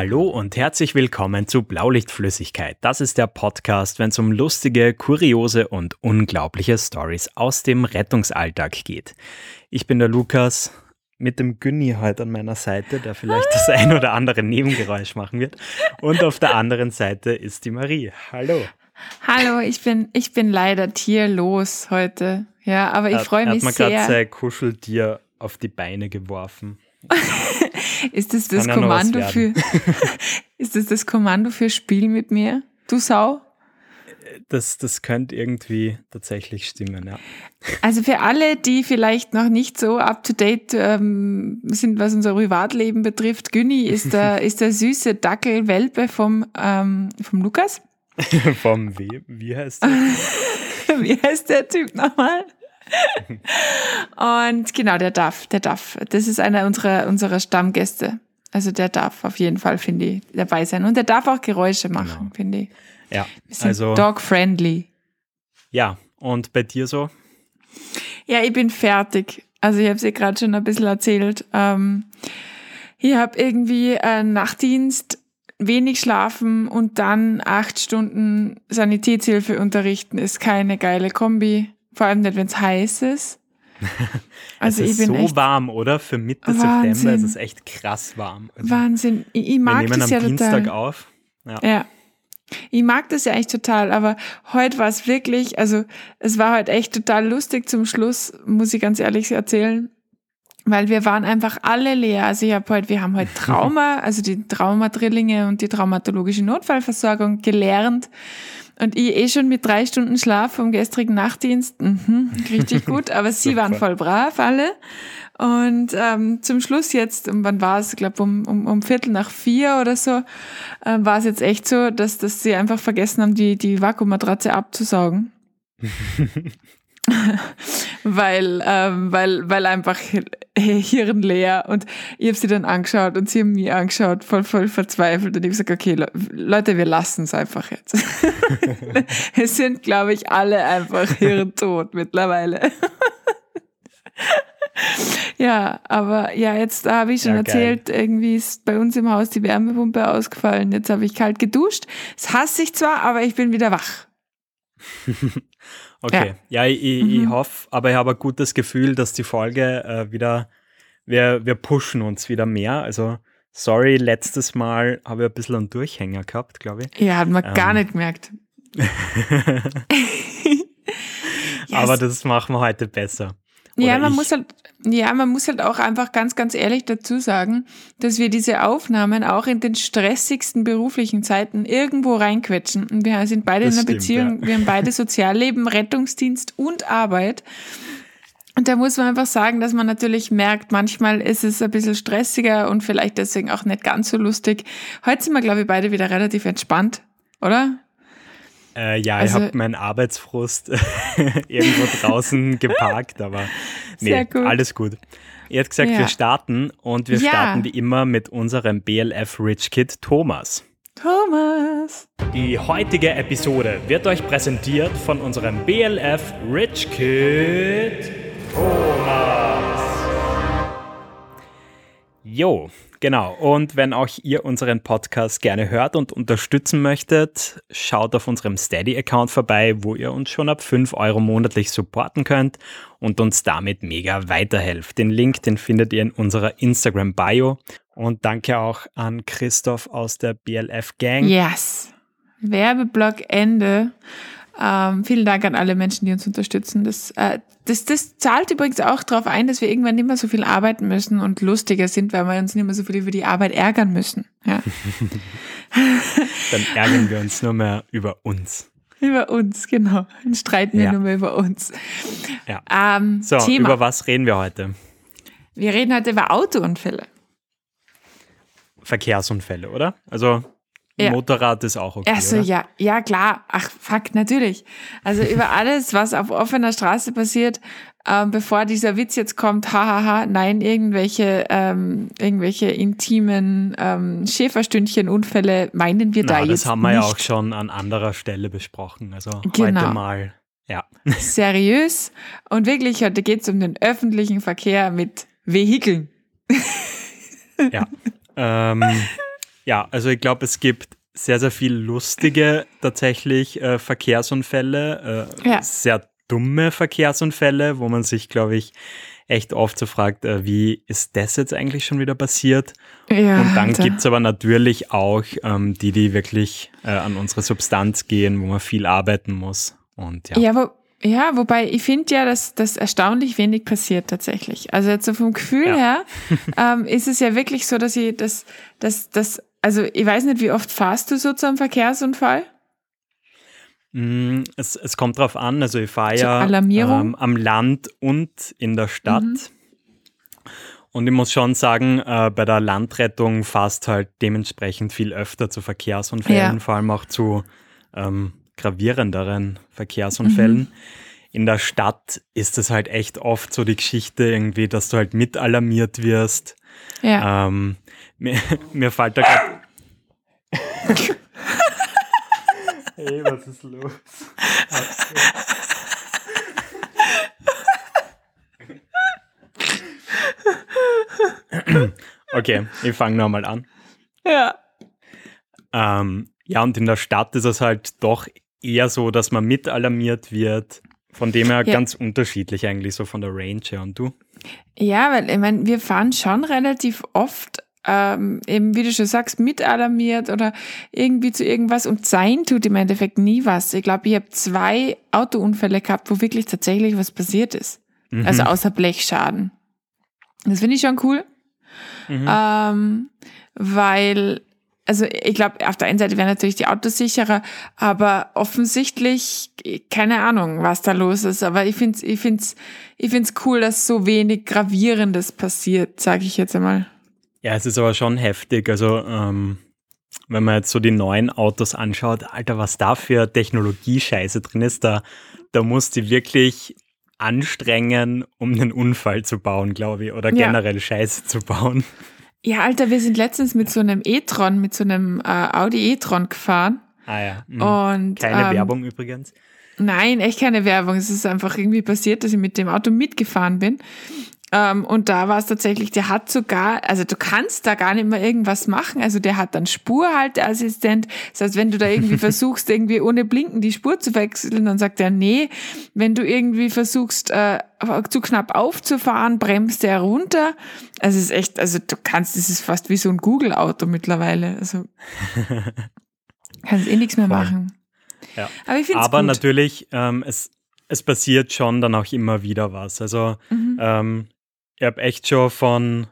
Hallo und herzlich willkommen zu Blaulichtflüssigkeit. Das ist der Podcast, wenn es um lustige, kuriose und unglaubliche Stories aus dem Rettungsalltag geht. Ich bin der Lukas mit dem Günni heute an meiner Seite, der vielleicht das ein oder andere Nebengeräusch machen wird. Und auf der anderen Seite ist die Marie. Hallo. Hallo, ich bin, ich bin leider tierlos heute. Ja, aber ich freue mich sehr. Er hat mir gerade sein Kuscheltier auf die Beine geworfen. ist das das Kommando für Ist das das Kommando für Spiel mit mir? Du Sau? Das, das könnte irgendwie tatsächlich stimmen, ja. Also für alle, die vielleicht noch nicht so up to date ähm, sind, was unser Privatleben betrifft, Günni ist der, ist der süße Dackelwelpe vom, ähm, vom Lukas. vom wie, wie heißt der? wie heißt der Typ nochmal? Und genau, der darf, der darf. Das ist einer unserer, unserer Stammgäste. Also der darf auf jeden Fall, finde ich, dabei sein. Und der darf auch Geräusche machen, genau. finde ich. Ja, also. Dog-friendly. Ja, und bei dir so? Ja, ich bin fertig. Also ich habe es dir gerade schon ein bisschen erzählt. Ähm, ich habe irgendwie einen Nachtdienst, wenig schlafen und dann acht Stunden Sanitätshilfe unterrichten, ist keine geile Kombi. Vor allem nicht, wenn es heiß ist. Also es ist ich bin so warm, oder? Für Mitte Wahnsinn. September ist es echt krass warm. Also Wahnsinn. Ich, ich mag wir nehmen das am ja Dienstag total. auf. Ja. ja. Ich mag das ja echt total, aber heute war es wirklich, also es war heute echt total lustig zum Schluss, muss ich ganz ehrlich erzählen, weil wir waren einfach alle leer. Also ich habe heute, wir haben heute Trauma, also die Traumadrillinge und die traumatologische Notfallversorgung gelernt. Und ich eh schon mit drei Stunden Schlaf vom gestrigen Nachtdienst, mhm, richtig gut, aber sie waren voll brav alle. Und ähm, zum Schluss jetzt, um, wann war es, ich glaube um, um, um Viertel nach vier oder so, äh, war es jetzt echt so, dass, dass sie einfach vergessen haben, die, die Vakuummatratze abzusaugen. weil, ähm, weil, weil einfach Hirn leer und ich habe sie dann angeschaut und sie haben mich angeschaut, voll, voll verzweifelt und ich habe gesagt, okay, Leute, wir lassen es einfach jetzt. es sind, glaube ich, alle einfach hirntot mittlerweile. ja, aber ja, jetzt habe ich schon ja, erzählt, geil. irgendwie ist bei uns im Haus die Wärmepumpe ausgefallen. Jetzt habe ich kalt geduscht. Es hasse ich zwar, aber ich bin wieder wach. Okay, ja, ja ich, mhm. ich hoffe, aber ich habe ein gutes Gefühl, dass die Folge äh, wieder, wir, wir pushen uns wieder mehr. Also, sorry, letztes Mal habe ich ein bisschen einen Durchhänger gehabt, glaube ich. Ja, hat man ähm. gar nicht gemerkt. yes. Aber das machen wir heute besser. Oder ja, man ich. muss halt, ja, man muss halt auch einfach ganz, ganz ehrlich dazu sagen, dass wir diese Aufnahmen auch in den stressigsten beruflichen Zeiten irgendwo reinquetschen. Und wir sind beide das in einer stimmt, Beziehung, ja. wir haben beide Sozialleben, Rettungsdienst und Arbeit. Und da muss man einfach sagen, dass man natürlich merkt, manchmal ist es ein bisschen stressiger und vielleicht deswegen auch nicht ganz so lustig. Heute sind wir, glaube ich, beide wieder relativ entspannt, oder? Äh, ja, also, ich habe meinen Arbeitsfrust irgendwo draußen geparkt, aber nee, gut. alles gut. Ihr habt gesagt, ja. wir starten und wir ja. starten wie immer mit unserem BLF Rich Kid Thomas. Thomas! Die heutige Episode wird euch präsentiert von unserem BLF Rich Kid Thomas. Jo, Genau, und wenn auch ihr unseren Podcast gerne hört und unterstützen möchtet, schaut auf unserem Steady-Account vorbei, wo ihr uns schon ab 5 Euro monatlich supporten könnt und uns damit mega weiterhelft. Den Link, den findet ihr in unserer Instagram-Bio. Und danke auch an Christoph aus der BLF Gang. Yes. Werbeblock Ende. Ähm, vielen Dank an alle Menschen, die uns unterstützen. Das, äh, das, das zahlt übrigens auch darauf ein, dass wir irgendwann nicht mehr so viel arbeiten müssen und lustiger sind, weil wir uns nicht mehr so viel über die Arbeit ärgern müssen. Ja. Dann ärgern wir uns nur mehr über uns. Über uns, genau. Dann streiten wir ja. nur mehr über uns. Ja. Ähm, so, Thema. über was reden wir heute? Wir reden heute über Autounfälle. Verkehrsunfälle, oder? Also ja. Motorrad ist auch okay. Achso, ja, ja, klar. Ach, fuck, natürlich. Also über alles, was auf offener Straße passiert, ähm, bevor dieser Witz jetzt kommt, hahaha, nein, irgendwelche, ähm, irgendwelche intimen ähm, Schäferstündchen-Unfälle meinen wir Na, da jetzt. Das haben wir nicht. ja auch schon an anderer Stelle besprochen. Also genau. heute mal, ja. Seriös. Und wirklich, heute geht es um den öffentlichen Verkehr mit Vehikeln. ja. Ähm, ja, also ich glaube, es gibt sehr, sehr viel lustige tatsächlich äh, Verkehrsunfälle, äh, ja. sehr dumme Verkehrsunfälle, wo man sich, glaube ich, echt oft so fragt, äh, wie ist das jetzt eigentlich schon wieder passiert? Ja, und dann gibt es aber natürlich auch ähm, die, die wirklich äh, an unsere Substanz gehen, wo man viel arbeiten muss. Und ja. Ja, wo, ja wobei ich finde ja, dass das erstaunlich wenig passiert tatsächlich. Also jetzt so vom Gefühl ja. her ähm, ist es ja wirklich so, dass ich das, das, das, also ich weiß nicht, wie oft fahrst du so zu einem Verkehrsunfall? Mm, es, es kommt drauf an, also ich fahre ja ähm, am Land und in der Stadt. Mhm. Und ich muss schon sagen, äh, bei der Landrettung fast halt dementsprechend viel öfter zu Verkehrsunfällen, ja. vor allem auch zu ähm, gravierenderen Verkehrsunfällen. Mhm. In der Stadt ist es halt echt oft so die Geschichte irgendwie, dass du halt mit alarmiert wirst. Ja. Ähm, mir, mir fällt da gerade Hey, was ist los? okay, ich fange nochmal an. Ja. Ähm, ja, und in der Stadt ist es halt doch eher so, dass man mit alarmiert wird. Von dem her ja. ganz unterschiedlich eigentlich so von der Range her. Und du? Ja, weil ich meine, wir fahren schon relativ oft ähm, eben, wie du schon sagst, mitalarmiert oder irgendwie zu irgendwas und sein tut im Endeffekt nie was. Ich glaube, ich habe zwei Autounfälle gehabt, wo wirklich tatsächlich was passiert ist. Mhm. Also außer Blechschaden. Das finde ich schon cool. Mhm. Ähm, weil, also ich glaube, auf der einen Seite wären natürlich die Autos sicherer, aber offensichtlich, keine Ahnung, was da los ist. Aber ich finde es ich find's, ich find's cool, dass so wenig Gravierendes passiert, sage ich jetzt einmal. Ja, es ist aber schon heftig. Also, ähm, wenn man jetzt so die neuen Autos anschaut, Alter, was da für Technologie-Scheiße drin ist, da, da muss die wirklich anstrengen, um einen Unfall zu bauen, glaube ich, oder generell ja. Scheiße zu bauen. Ja, Alter, wir sind letztens mit so einem e-tron, mit so einem äh, Audi e-tron gefahren. Ah ja. Mhm. Und, keine ähm, Werbung übrigens. Nein, echt keine Werbung. Es ist einfach irgendwie passiert, dass ich mit dem Auto mitgefahren bin. Ähm, und da war es tatsächlich, der hat sogar, also du kannst da gar nicht mehr irgendwas machen. Also der hat dann Spurhalteassistent. Das heißt, wenn du da irgendwie versuchst, irgendwie ohne Blinken die Spur zu wechseln, dann sagt er, nee. Wenn du irgendwie versuchst, äh, zu knapp aufzufahren, bremst er runter. Also es ist echt, also du kannst, es ist fast wie so ein Google-Auto mittlerweile. Also kannst eh nichts mehr machen. Ja. Aber, ich Aber natürlich, ähm, es, es passiert schon dann auch immer wieder was. Also mhm. ähm, ich habe echt schon von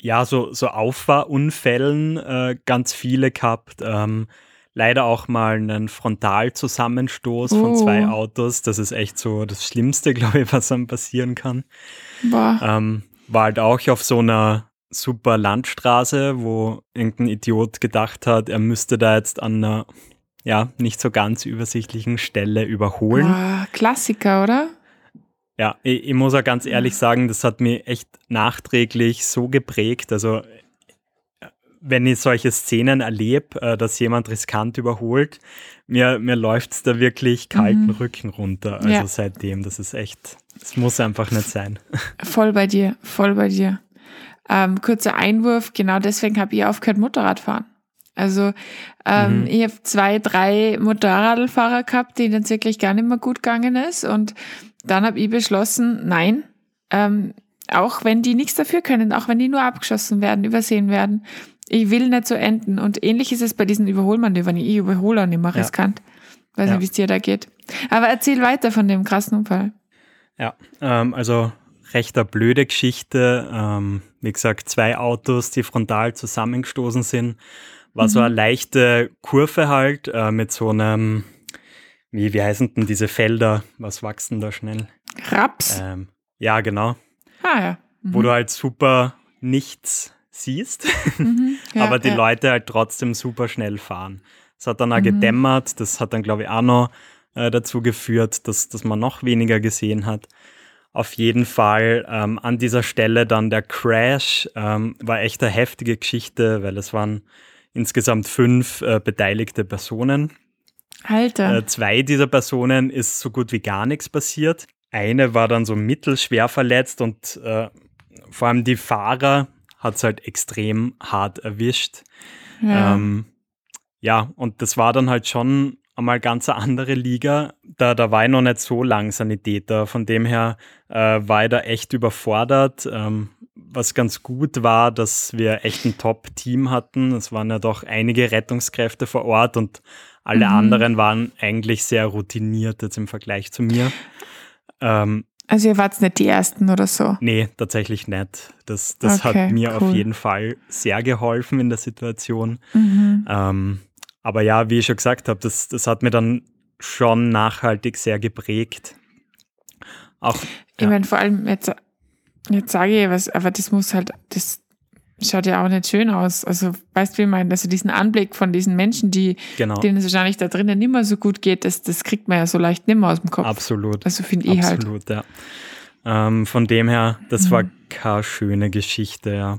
ja, so, so Auffahrunfällen äh, ganz viele gehabt. Ähm, leider auch mal einen Frontalzusammenstoß oh. von zwei oh. Autos. Das ist echt so das Schlimmste, glaube ich, was einem passieren kann. Ähm, war halt auch auf so einer super Landstraße, wo irgendein Idiot gedacht hat, er müsste da jetzt an einer ja, nicht so ganz übersichtlichen Stelle überholen. Oh, Klassiker, oder? Ja, ich, ich, muss auch ganz ehrlich sagen, das hat mich echt nachträglich so geprägt. Also, wenn ich solche Szenen erlebe, äh, dass jemand riskant überholt, mir, mir läuft es da wirklich kalten mhm. Rücken runter. Also ja. seitdem, das ist echt, das muss einfach nicht sein. Voll bei dir, voll bei dir. Ähm, kurzer Einwurf, genau deswegen habe ich aufgehört, Motorrad fahren. Also ähm, mhm. ich habe zwei, drei Motorradfahrer gehabt, denen es wirklich gar nicht mehr gut gegangen ist. Und dann habe ich beschlossen, nein, ähm, auch wenn die nichts dafür können, auch wenn die nur abgeschossen werden, übersehen werden, ich will nicht so enden. Und ähnlich ist es bei diesen Überholmanövern. Ich überhole auch nicht mehr riskant. Ja. Weiß ja. nicht, wie es dir da geht. Aber erzähl weiter von dem krassen Unfall. Ja, ähm, also rechter blöde Geschichte. Ähm, wie gesagt, zwei Autos, die frontal zusammengestoßen sind. War mhm. so eine leichte Kurve halt äh, mit so einem wie, wie heißen denn diese Felder? Was wachsen da schnell? Raps. Ähm, ja, genau. Ah, ja. Mhm. Wo du halt super nichts siehst, mhm, ja, aber die ja. Leute halt trotzdem super schnell fahren. Es hat dann auch mhm. gedämmert, das hat dann, glaube ich, auch noch äh, dazu geführt, dass, dass man noch weniger gesehen hat. Auf jeden Fall ähm, an dieser Stelle dann der Crash ähm, war echt eine heftige Geschichte, weil es waren insgesamt fünf äh, beteiligte Personen. Alter. Äh, zwei dieser Personen ist so gut wie gar nichts passiert. Eine war dann so mittelschwer verletzt und äh, vor allem die Fahrer hat es halt extrem hart erwischt. Ja. Ähm, ja, und das war dann halt schon einmal ganz eine andere Liga. Da, da war ich noch nicht so lang Sanitäter. Von dem her äh, war ich da echt überfordert. Ähm, was ganz gut war, dass wir echt ein Top-Team hatten. Es waren ja doch einige Rettungskräfte vor Ort und alle Mhm. anderen waren eigentlich sehr routiniert jetzt im Vergleich zu mir. Ähm, Also ihr wart nicht die Ersten oder so. nee, tatsächlich nicht. Das, das Okay, hat mir auf cool. jeden Fall sehr geholfen in der Situation. Mhm. Ähm, aber ja, wie ich schon gesagt habe, das, das hat mir dann schon nachhaltig sehr geprägt. Auch, Ich Ja. meine, vor allem jetzt, jetzt sage ich was, aber das muss halt, das schaut ja auch nicht schön aus. Also, weißt du, wie ich meine? Also diesen Anblick von diesen Menschen, die, genau, denen es wahrscheinlich da drinnen nicht mehr so gut geht, das, das kriegt man ja so leicht nicht mehr aus dem Kopf. absolut. Also finde ich halt. Absolut, ja. Ähm, von dem her, das war Mhm. keine schöne Geschichte, ja.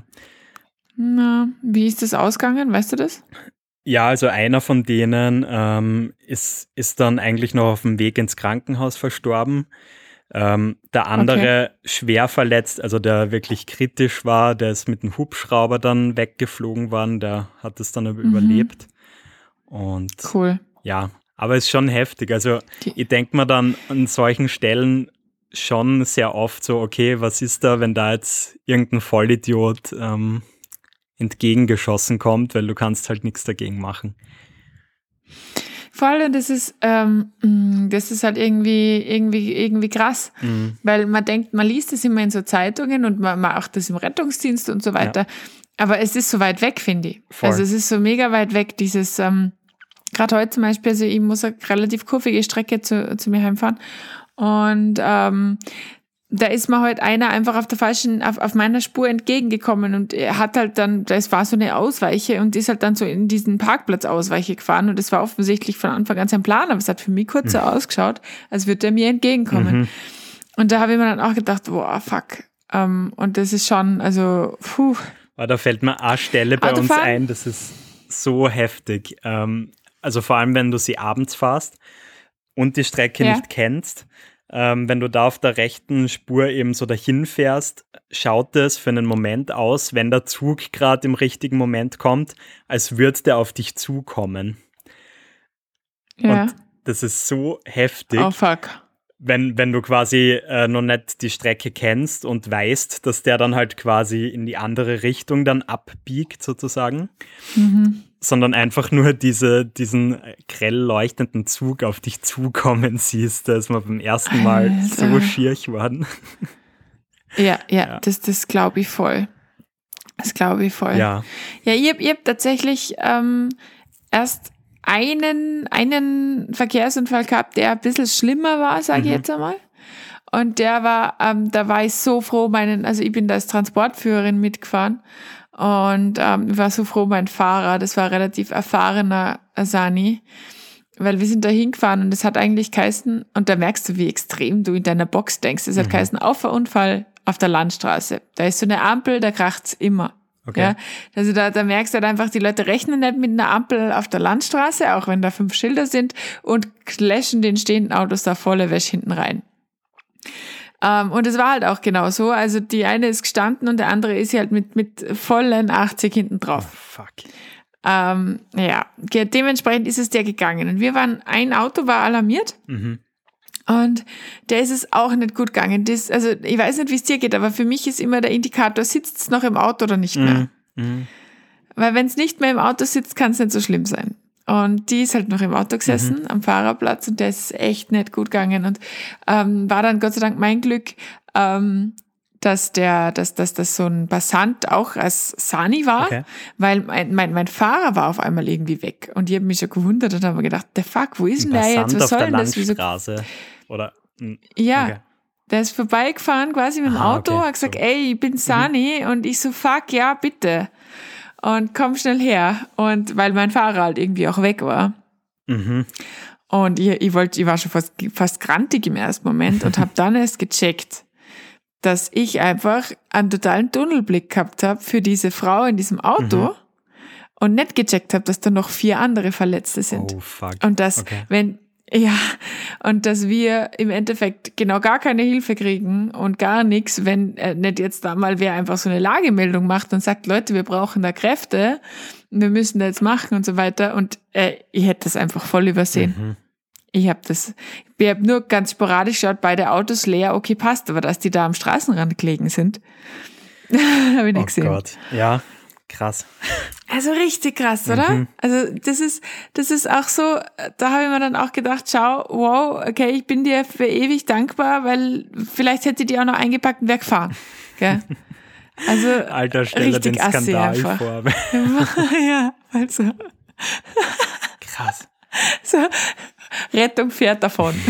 Na, wie ist das ausgegangen? Weißt du das? Ja, also einer von denen ähm, ist, ist dann eigentlich noch auf dem Weg ins Krankenhaus verstorben. Ähm, der andere schwer verletzt, also der wirklich kritisch war, der ist mit dem Hubschrauber dann weggeflogen worden, der hat es dann aber Mhm. überlebt. Und Cool. ja, aber es ist schon heftig. Also ich denke mir dann an solchen Stellen schon sehr oft so, okay, was ist da, wenn da jetzt irgendein Vollidiot ähm, entgegengeschossen kommt, weil du kannst halt nichts dagegen machen. Voll, und das ist, ähm, mh, das ist halt irgendwie, irgendwie, irgendwie krass. Mhm. Weil man denkt, man liest es immer in so Zeitungen und man macht das im Rettungsdienst und so weiter. Aber es ist so weit weg, finde ich. Voll. Also es ist so mega weit weg, dieses, ähm, gerade heute zum Beispiel, also ich muss eine relativ kurvige Strecke zu, zu mir heimfahren. Und ähm, da ist mir halt einer einfach auf der falschen, auf, auf meiner Spur entgegengekommen und er hat halt dann, das war so eine Ausweiche und ist halt dann so in diesen Parkplatz-Ausweiche gefahren und das war offensichtlich von Anfang an sein Plan, aber es hat für mich kurz so ausgeschaut, als würde er mir entgegenkommen. Mhm. Und da habe ich mir dann auch gedacht, boah, fuck. Ähm, und das ist schon, also, puh. Aber da fällt mir eine Stelle bei uns Autofahren? ein, das ist so heftig. Ähm, also vor allem, wenn du sie abends fährst und die Strecke Ja. nicht kennst. Ähm, wenn du da auf der rechten Spur eben so dahin fährst, schaut es für einen Moment aus, wenn der Zug gerade im richtigen Moment kommt, als würde der auf dich zukommen. Ja. Und das ist so heftig. oh, fuck. Wenn, wenn du quasi äh, noch nicht die Strecke kennst und weißt, dass der dann halt quasi in die andere Richtung dann abbiegt, sozusagen, Mhm. sondern einfach nur diese, diesen äh, grell leuchtenden Zug auf dich zukommen siehst, da ist man beim ersten Mal so Alter. schier geworden. Ja, ja, Ja. das, das glaube ich voll. Das glaube ich voll. Ja, Ja, ich habe hab tatsächlich ähm, erst einen, einen Verkehrsunfall gehabt, der ein bisschen schlimmer war, sage ich Mhm. jetzt einmal. Und der war, ähm, da war ich so froh, meinen, also ich bin da als Transportführerin mitgefahren und ähm, ich war so froh, mein Fahrer, das war ein relativ erfahrener Asani, weil wir sind da hingefahren und es hat eigentlich geheißen, und da merkst du, wie extrem du in deiner Box denkst, es hat Mhm. geheißen, Auffahrunfall auf der Landstraße. Da ist so eine Ampel, da kracht's immer. Okay. Ja, also da, da merkst du halt einfach, die Leute rechnen nicht mit einer Ampel auf der Landstraße, auch wenn da fünf Schilder sind, und clashen den stehenden Autos da volle Wäsche hinten rein. Ähm, und es war halt auch genau so. Also die eine ist gestanden und der andere ist halt mit, mit vollen 80 hinten Oh, drauf. fuck. Ähm, ja, dementsprechend ist es der gegangen. Und wir waren, ein Auto war alarmiert Mhm. Und der ist es auch nicht gut gegangen. Das, also ich weiß nicht, wie es dir geht, aber für mich ist immer der Indikator, sitzt es noch im Auto oder nicht mehr. Mhm. Mhm. Weil wenn es nicht mehr im Auto sitzt, kann es nicht so schlimm sein. Und die ist halt noch im Auto gesessen, am Fahrerplatz, und der ist echt nicht gut gegangen. Und ähm, war dann Gott sei Dank mein Glück, ähm, dass der, dass, dass das so ein Passant auch als Sani war, Okay. weil mein, mein, mein Fahrer war auf einmal irgendwie weg. Und ich habe mich schon gewundert und habe mir gedacht, der fuck, wo ist denn der jetzt? Was soll denn das? Wieso. Oder, mhm. ja, okay. der ist vorbeigefahren quasi mit dem Aha, Auto, okay, hat gesagt. Mhm. ey, ich bin Sani und ich so, fuck, ja, bitte. Und komm schnell her. Und weil mein Fahrer halt irgendwie auch weg war. Mhm. Und ich, ich wollte, ich war schon fast, fast grantig im ersten Moment und habe dann erst gecheckt, dass ich einfach einen totalen Tunnelblick gehabt habe für diese Frau in diesem Auto Mhm. und nicht gecheckt habe, dass da noch vier andere Verletzte sind. Oh, fuck. Und das, Okay. wenn, Ja, und dass wir im Endeffekt genau gar keine Hilfe kriegen und gar nichts, wenn äh, nicht jetzt da mal wer einfach so eine Lagemeldung macht und sagt, Leute, wir brauchen da Kräfte, wir müssen da jetzt machen und so weiter. Und äh, ich hätte das einfach voll übersehen. Mhm. Ich habe das, ich habe nur ganz sporadisch geschaut, beide Autos leer, okay, passt, aber dass die da am Straßenrand gelegen sind, habe ich nicht oh gesehen. Gott, ja, Krass. Also richtig krass, oder? Mhm. Also das ist, das ist auch so, da habe ich mir dann auch gedacht, schau, wow, okay, ich bin dir für ewig dankbar, weil vielleicht hätte die auch noch eingepackt und wäre gefahren. Gell? Also Alter, stell dir den Skandal vor. ja, also. Krass. So, Rettung fährt davon.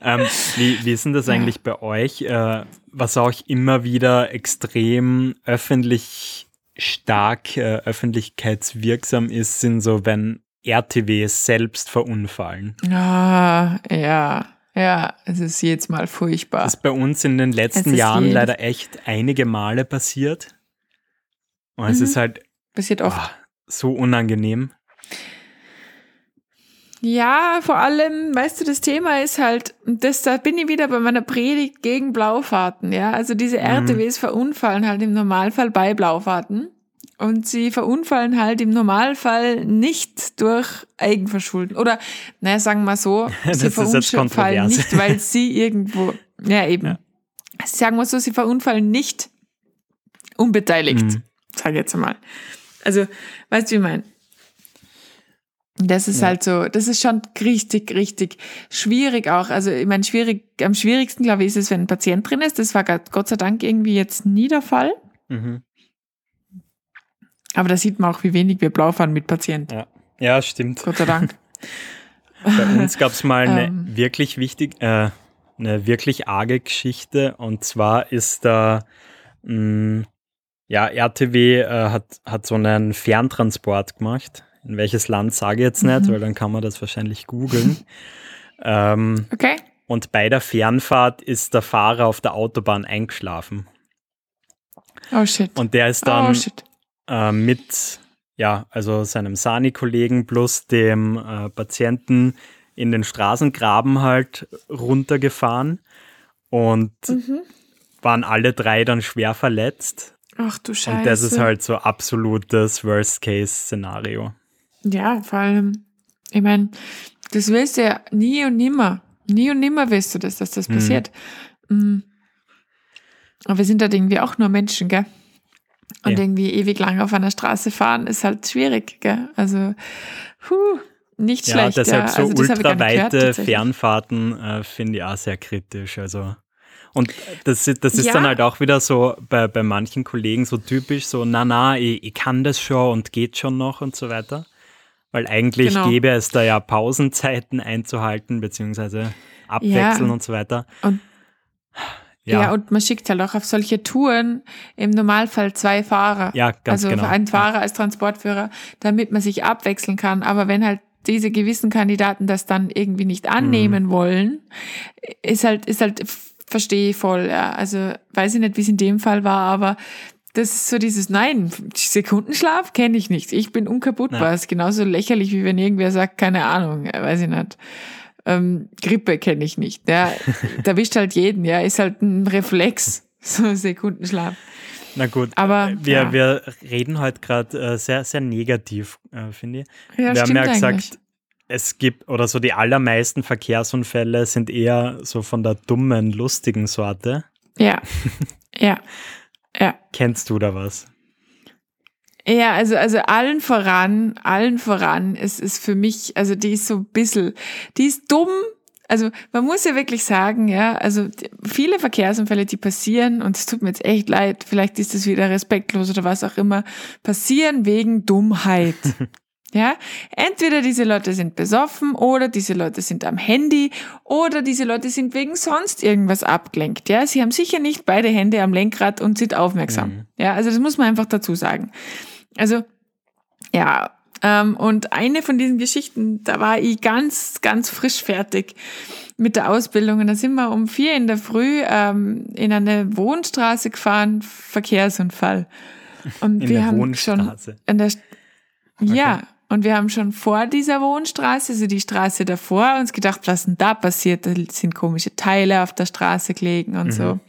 ähm, wie, wie ist denn das eigentlich bei euch? Äh, was auch immer wieder extrem öffentlich stark, äh, öffentlichkeitswirksam ist, sind so, wenn RTWs selbst verunfallen. Ah, ja. Ja, es ist jetzt mal furchtbar. Das ist bei uns in den letzten Jahren leider echt einige Male passiert. Und mhm. es ist halt passiert oft. Oh, so unangenehm. Ja, vor allem, weißt du, das Thema ist halt, das, da bin ich wieder bei meiner Predigt gegen Blaufahrten, ja. Also diese RTWs mhm. verunfallen halt im Normalfall bei Blaufahrten. Und sie verunfallen halt im Normalfall nicht durch Eigenverschulden. Oder, naja, sagen wir mal so, sie verunfallen nicht, weil sie irgendwo, ja eben. Ja. Sagen wir so, sie verunfallen nicht unbeteiligt, mhm. sage ich jetzt einmal. Also, weißt du, wie ich meine? Das ist ja. halt so, das ist schon richtig, richtig schwierig auch. Also ich meine, schwierig, am schwierigsten, glaube ich, ist es, wenn ein Patient drin ist. Das war Gott sei Dank irgendwie jetzt nie der Fall. Mhm. Aber da sieht man auch, wie wenig wir blau fahren mit Patienten. Ja, ja stimmt. Gott sei Dank. Bei uns gab es mal eine ähm. wirklich wichtig, äh, eine wirklich arge Geschichte. Und zwar ist da, mh, mm, ja, RTW äh, hat, hat so einen Ferntransport gemacht in welches Land sage ich jetzt nicht, mhm. weil dann kann man das wahrscheinlich googeln. ähm, okay. Und bei der Fernfahrt ist der Fahrer auf der Autobahn eingeschlafen. Oh shit. Und der ist dann oh, äh, mit, ja, also seinem Sani-Kollegen plus dem äh, Patienten in den Straßengraben halt runtergefahren und mhm. waren alle drei dann schwer verletzt. Ach du Scheiße. Und das ist halt so absolutes Worst-Case-Szenario. Ja, vor allem, ich meine, das willst du ja nie und nimmer. Nie und nimmer willst du das, dass das mhm. passiert. Mhm. Aber wir sind halt irgendwie auch nur Menschen, gell? Und ja. irgendwie ewig lang auf einer Straße fahren ist halt schwierig, gell? Also, puh, nicht ja, schlecht. Deshalb ja. so also, ultraweite Fernfahrten äh, finde ich auch sehr kritisch. Also und das, das ist ja. dann halt auch wieder so bei, bei manchen Kollegen so typisch, so, na, na, ich, ich kann das schon und geht schon noch und so weiter. Weil eigentlich genau. gäbe es da ja Pausenzeiten einzuhalten, beziehungsweise abwechseln ja. und so weiter. Und ja. ja. und man schickt halt auch auf solche Touren im Normalfall zwei Fahrer. Ja, ganz also genau. Also einen Fahrer als Transportführer, damit man sich abwechseln kann. Aber wenn halt diese gewissen Kandidaten das dann irgendwie nicht annehmen mhm. wollen, ist halt, ist halt, verstehe ich voll, ja. Also weiß ich nicht, wie es in dem Fall war, aber das ist so dieses Nein, Sekundenschlaf kenne ich nicht. Ich bin unkaputtbar. Ja. ist genauso lächerlich, wie wenn irgendwer sagt, keine Ahnung, weiß ich nicht. Ähm, Grippe kenne ich nicht. Ja, da wischt halt jeden, ja, ist halt ein Reflex, so Sekundenschlaf. Na gut, aber wir, ja. wir reden heute gerade äh, sehr, sehr negativ, äh, finde ich. Ja, wir haben ja gesagt, eigentlich. es gibt, oder so die allermeisten Verkehrsunfälle sind eher so von der dummen, lustigen Sorte. Ja, ja. Ja. Kennst du da was? Ja, also, also allen voran, allen voran, es ist für mich, also die ist so ein bisschen, die ist dumm. Also man muss ja wirklich sagen, ja, also viele Verkehrsunfälle, die passieren, und es tut mir jetzt echt leid, vielleicht ist es wieder respektlos oder was auch immer, passieren wegen Dummheit. Ja, entweder diese Leute sind besoffen oder diese Leute sind am Handy oder diese Leute sind wegen sonst irgendwas abgelenkt. Ja, sie haben sicher nicht beide Hände am Lenkrad und sind aufmerksam. Mhm. Ja, also das muss man einfach dazu sagen. Also, ja, ähm, und eine von diesen Geschichten, da war ich ganz, ganz frisch fertig mit der Ausbildung. Und da sind wir um vier in der Früh ähm, in eine Wohnstraße gefahren, Verkehrsunfall. Und in wir haben schon an der, Okay. Ja, Und wir haben schon vor dieser Wohnstraße, also die Straße davor, uns gedacht, was denn da passiert? Da sind komische Teile auf der Straße gelegen und mhm. so.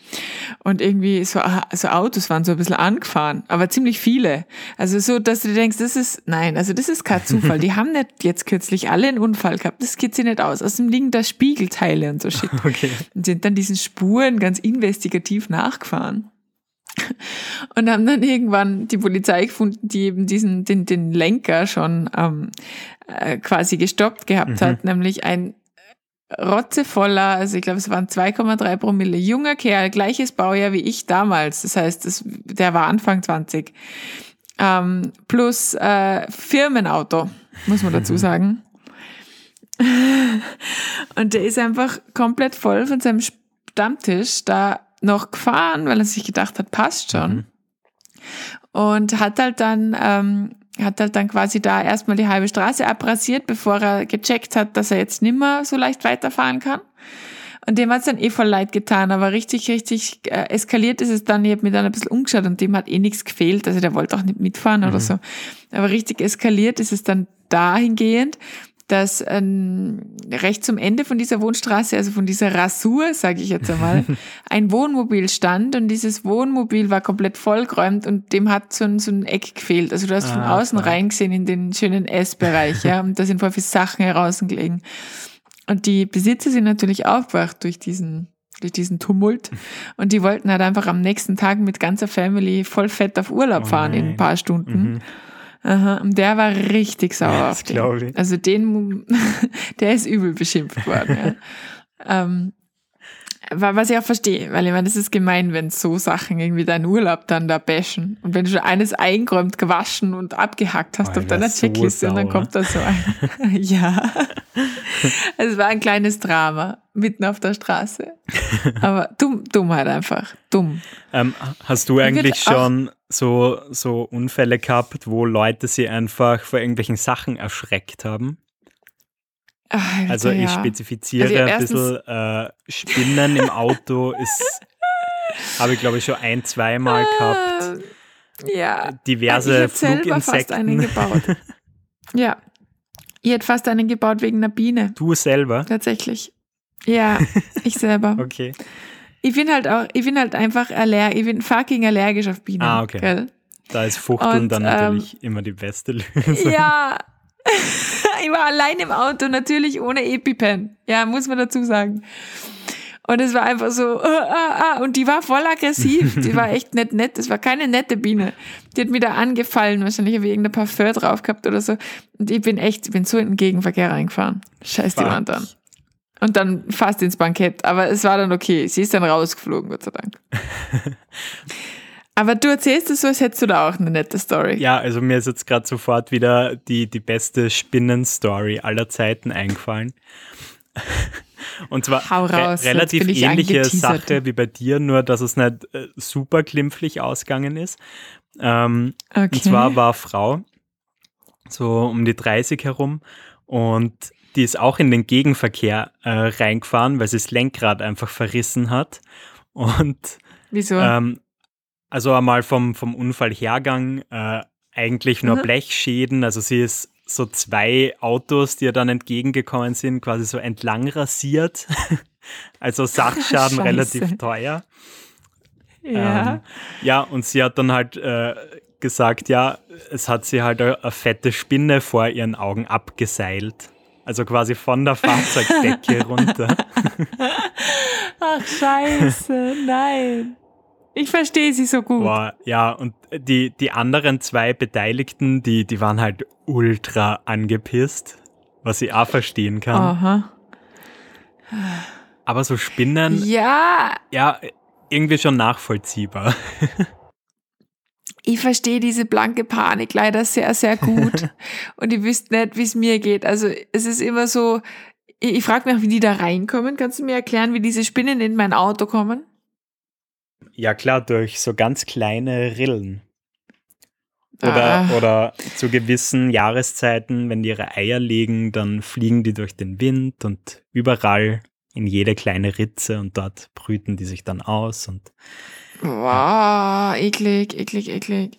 Und irgendwie so, so Autos waren so ein bisschen angefahren, aber ziemlich viele. Also so, dass du denkst, das ist, nein, also das ist kein Zufall. Die haben nicht jetzt kürzlich alle einen Unfall gehabt. Das geht sich nicht aus. Außerdem liegen da Spiegelteile und so Shit. Okay. Und sind dann diesen Spuren ganz investigativ nachgefahren und haben dann irgendwann die Polizei gefunden, die eben diesen den, den Lenker schon ähm, äh, quasi gestoppt gehabt mhm. hat, nämlich ein rotzevoller, also ich glaube, es waren 2,3 Promille, junger Kerl, gleiches Baujahr wie ich damals. Das heißt, das, der war Anfang 20. Ähm, plus äh, Firmenauto, muss man dazu sagen. Und der ist einfach komplett voll von seinem Stammtisch da noch gefahren, weil er sich gedacht hat, passt schon. Mhm. Und hat halt dann, ähm, hat halt dann quasi da erstmal die halbe Straße abrasiert, bevor er gecheckt hat, dass er jetzt nimmer so leicht weiterfahren kann. Und dem hat es dann eh voll leid getan, aber richtig, richtig äh, eskaliert ist es dann, ich habe mir dann ein bisschen umgeschaut und dem hat eh nichts gefehlt, also der wollte auch nicht mitfahren mhm. oder so. Aber richtig eskaliert ist es dann dahingehend, dass ähm, recht zum Ende von dieser Wohnstraße, also von dieser Rasur, sage ich jetzt einmal, ein Wohnmobil stand und dieses Wohnmobil war komplett vollgeräumt und dem hat so ein, so ein Eck gefehlt. Also du hast ah, von außen klar. reingesehen in den schönen Essbereich, ja, und da sind voll viele Sachen heraus gelegen. Und die Besitzer sind natürlich aufgewacht durch diesen durch diesen Tumult. Und die wollten halt einfach am nächsten Tag mit ganzer Family voll fett auf Urlaub oh fahren in ein paar Stunden. Mhm. Aha, und der war richtig sauer ja, auf den. Ich. Also den, der ist übel beschimpft worden. ja. ähm, was ich auch verstehe, weil ich meine, das ist gemein, wenn so Sachen irgendwie deinen Urlaub dann da bashen. Und wenn du schon eines eingeräumt, gewaschen und abgehackt hast oh, auf deiner Checkliste so und dann kommt da so ein. ja. Es war ein kleines Drama mitten auf der Straße. Aber dumm, dumm halt einfach. Dumm. Ähm, hast du eigentlich schon so, so Unfälle gehabt, wo Leute sie einfach vor irgendwelchen Sachen erschreckt haben? Alter, also ich ja. spezifiziere also ein bisschen, äh, Spinnen im Auto ist, habe ich glaube ich schon ein, zweimal gehabt. Ja. Diverse ich Fluginsekten. Fast einen gebaut. ja. Ich hätte fast einen gebaut wegen einer Biene. Du selber? Tatsächlich. Ja, ich selber. okay. Ich bin halt auch, ich bin halt einfach allergisch, ich bin fucking allergisch auf Bienen. Ah, okay. Gell? Da ist Fuchteln Und, dann natürlich ähm, immer die beste Lösung. Ja, ich war allein im Auto, natürlich ohne EpiPen. Ja, muss man dazu sagen. Und es war einfach so, ah, ah, ah. und die war voll aggressiv. Die war echt nicht nett. Das war keine nette Biene. Die hat mir da angefallen. Wahrscheinlich habe ich irgendein Parfum drauf gehabt oder so. Und ich bin echt, ich bin so in den Gegenverkehr reingefahren. Scheiß die Wand an. Und dann fast ins Bankett. Aber es war dann okay. Sie ist dann rausgeflogen, Gott sei Dank. Aber du erzählst es so, als hättest du da auch eine nette Story. Ja, also mir ist jetzt gerade sofort wieder die, die beste Spinnenstory aller Zeiten eingefallen. Und zwar raus, re relativ ähnliche Sache wie bei dir, nur dass es nicht äh, super glimpflich ausgegangen ist. Ähm, okay. Und zwar war Frau so um die 30 herum und die ist auch in den Gegenverkehr äh, reingefahren, weil sie das Lenkrad einfach verrissen hat. Und Wieso? Ähm, also einmal vom, vom Unfallhergang äh, eigentlich nur mhm. Blechschäden. Also sie ist so zwei Autos, die ihr dann entgegengekommen sind, quasi so entlang rasiert. also Sachschaden relativ teuer. Ja. Ähm, ja, und sie hat dann halt äh, gesagt, ja, es hat sie halt eine, eine fette Spinne vor ihren Augen abgeseilt. Also quasi von der Fahrzeugdecke runter. Ach scheiße, nein. Ich verstehe sie so gut. Boah, ja, und die, die anderen zwei Beteiligten, die, die waren halt ultra angepisst, was ich auch verstehen kann. Aha. Aber so Spinnen. Ja. Ja, irgendwie schon nachvollziehbar. ich verstehe diese blanke Panik leider sehr, sehr gut. und ich wüsste nicht, wie es mir geht. Also es ist immer so, ich, ich frage mich, wie die da reinkommen. Kannst du mir erklären, wie diese Spinnen in mein Auto kommen? Ja, klar, durch so ganz kleine Rillen. Oder, ah. oder zu gewissen Jahreszeiten, wenn die ihre Eier legen, dann fliegen die durch den Wind und überall in jede kleine Ritze und dort brüten die sich dann aus und. Wow, eklig, eklig, eklig.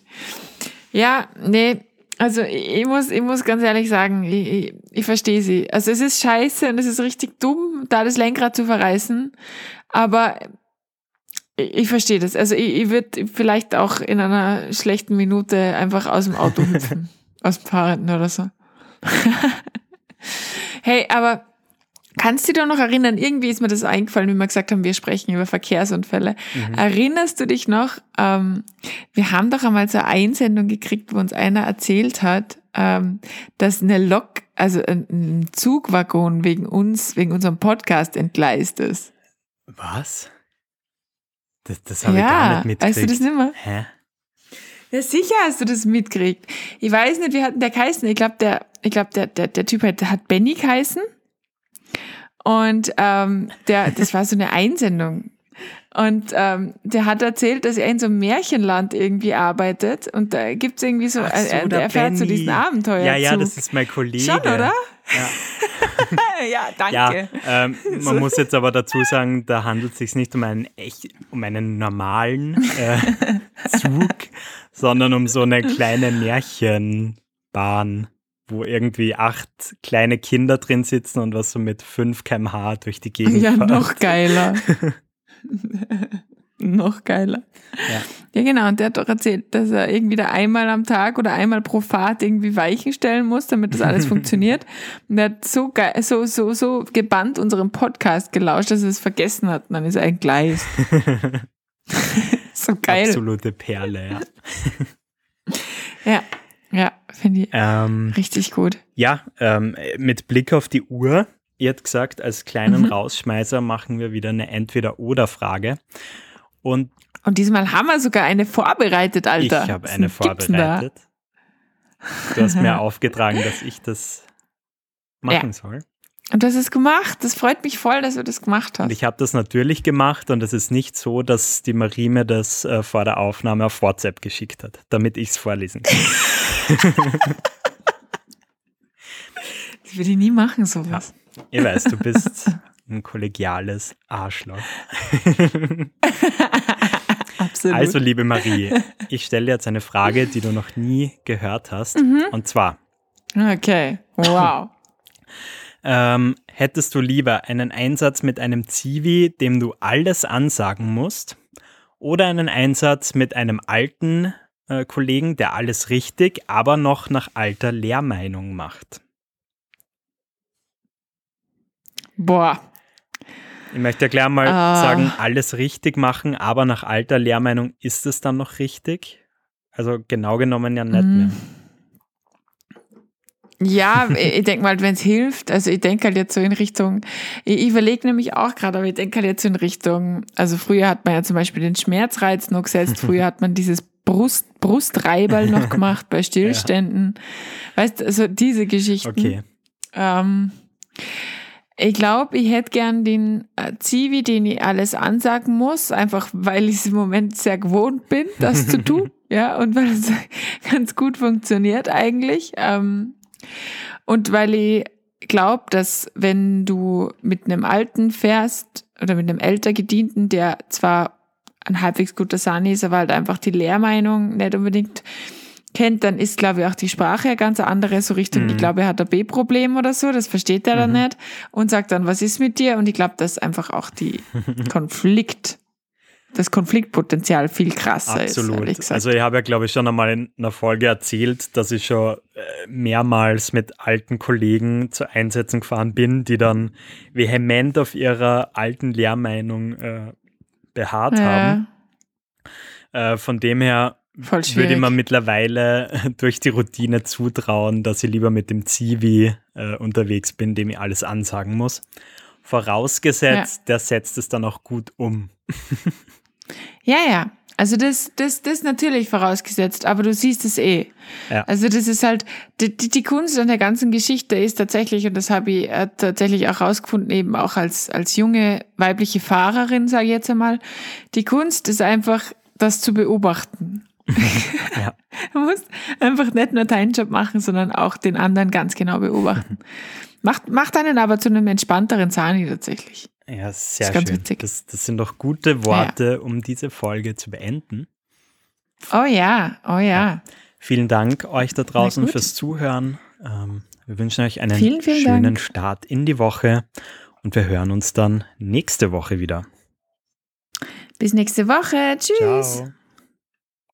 Ja, nee, Also ich muss, ich muss ganz ehrlich sagen, ich, ich, ich verstehe sie. Also es ist scheiße und es ist richtig dumm, da das Lenkrad zu verreißen. Aber ich, ich verstehe das. Also ich, ich würde vielleicht auch in einer schlechten Minute einfach aus dem Auto hüpfen. aus dem Fahrrad oder so. hey, aber Kannst du dich doch noch erinnern, irgendwie ist mir das eingefallen, wie wir gesagt haben, wir sprechen über Verkehrsunfälle. Mhm. Erinnerst du dich noch, ähm, wir haben doch einmal so eine Einsendung gekriegt, wo uns einer erzählt hat, ähm, dass eine Lok, also ein Zugwaggon wegen uns, wegen unserem Podcast entgleist ist. Was? Das, das habe ja, ich gar nicht mitgekriegt. Weißt du das nicht mehr? Hä? Ja, sicher hast du das mitgekriegt. Ich weiß nicht, wie hat denn der geheißen? Ich glaube, der, ich glaube, der, der, der Typ hat, hat Benny geheißen. Und ähm, der, das war so eine Einsendung. Und ähm, der hat erzählt, dass er in so einem Märchenland irgendwie arbeitet und da gibt's irgendwie so, so äh, der erfährt so diesen Abenteuer. Ja, ja, das ist mein Kollege. Schon, oder? Ja, ja danke. Ja, ähm, man so. muss jetzt aber dazu sagen, da handelt es sich nicht um einen echt, um einen normalen äh, Zug, sondern um so eine kleine Märchenbahn wo irgendwie acht kleine Kinder drin sitzen und was so mit 5 km/h durch die Gegend Ja, fährt. noch geiler. noch geiler. Ja. ja, genau. Und der hat doch erzählt, dass er irgendwie da einmal am Tag oder einmal pro Fahrt irgendwie Weichen stellen muss, damit das alles funktioniert. Und er hat so, geil, so, so, so gebannt unserem Podcast gelauscht, dass er es vergessen hat. Und dann ist er entgleist. so geil. Absolute Perle, ja. ja. Ja, finde ich ähm, richtig gut. Ja, ähm, mit Blick auf die Uhr, ihr habt gesagt, als kleinen mhm. Rausschmeißer machen wir wieder eine Entweder-Oder-Frage. Und, Und diesmal haben wir sogar eine vorbereitet, Alter. Ich habe eine vorbereitet. Du hast mir aufgetragen, dass ich das machen ja. soll. Und du hast es gemacht. Das freut mich voll, dass du das gemacht hast. Und ich habe das natürlich gemacht und es ist nicht so, dass die Marie mir das äh, vor der Aufnahme auf WhatsApp geschickt hat, damit ich es vorlesen kann. das würde ich nie machen, sowas. Ja, ich weiß, du bist ein kollegiales Arschloch. Absolut. Also, liebe Marie, ich stelle jetzt eine Frage, die du noch nie gehört hast. Mhm. Und zwar. Okay, wow. Ähm, hättest du lieber einen Einsatz mit einem Zivi, dem du alles ansagen musst, oder einen Einsatz mit einem alten äh, Kollegen, der alles richtig, aber noch nach alter Lehrmeinung macht? Boah. Ich möchte ja gleich mal uh. sagen, alles richtig machen, aber nach alter Lehrmeinung ist es dann noch richtig? Also genau genommen ja nicht mm. mehr. Ja, ich denke mal, wenn es hilft, also ich denke halt jetzt so in Richtung, ich überlege nämlich auch gerade, aber ich denke halt jetzt so in Richtung, also früher hat man ja zum Beispiel den Schmerzreiz noch gesetzt, früher hat man dieses Brust, Brustreiberl noch gemacht bei Stillständen. Ja. Weißt du, also diese Geschichten. Okay. Ähm, ich glaube, ich hätte gern den äh, Zivi, den ich alles ansagen muss, einfach weil ich es im Moment sehr gewohnt bin, das zu tun. Ja, und weil es ganz gut funktioniert eigentlich. Ähm, und weil ich glaube, dass wenn du mit einem Alten fährst oder mit einem älter Gedienten, der zwar ein halbwegs guter Sani ist, aber halt einfach die Lehrmeinung nicht unbedingt kennt, dann ist, glaube ich, auch die Sprache eine ganz andere, so Richtung, mhm. ich glaube, er hat ein B-Problem oder so, das versteht er mhm. dann nicht und sagt dann, was ist mit dir? Und ich glaube, dass einfach auch die Konflikt das Konfliktpotenzial viel krasser Absolut. ist. Also ich habe ja, glaube ich, schon einmal in einer Folge erzählt, dass ich schon äh, mehrmals mit alten Kollegen zu Einsätzen gefahren bin, die dann vehement auf ihrer alten Lehrmeinung äh, beharrt ja. haben. Äh, von dem her würde man mittlerweile durch die Routine zutrauen, dass ich lieber mit dem Zivi äh, unterwegs bin, dem ich alles ansagen muss. Vorausgesetzt, ja. der setzt es dann auch gut um. Ja, ja. Also das, das, das natürlich vorausgesetzt, aber du siehst es eh. Ja. Also das ist halt, die, die Kunst an der ganzen Geschichte ist tatsächlich, und das habe ich äh, tatsächlich auch rausgefunden, eben auch als, als junge weibliche Fahrerin, sage ich jetzt einmal, die Kunst ist einfach, das zu beobachten. ja. Du musst einfach nicht nur deinen Job machen, sondern auch den anderen ganz genau beobachten. macht, macht einen aber zu einem entspannteren Sani tatsächlich. Ja, sehr das schön. Das, das, sind doch gute Worte, ja. um diese Folge zu beenden. Oh ja, oh ja. ja. Vielen Dank euch da draußen fürs Zuhören. Ähm, wir wünschen euch einen vielen, vielen schönen Dank. Start in die Woche und wir hören uns dann nächste Woche wieder. Bis nächste Woche. Tschüss. Ciao.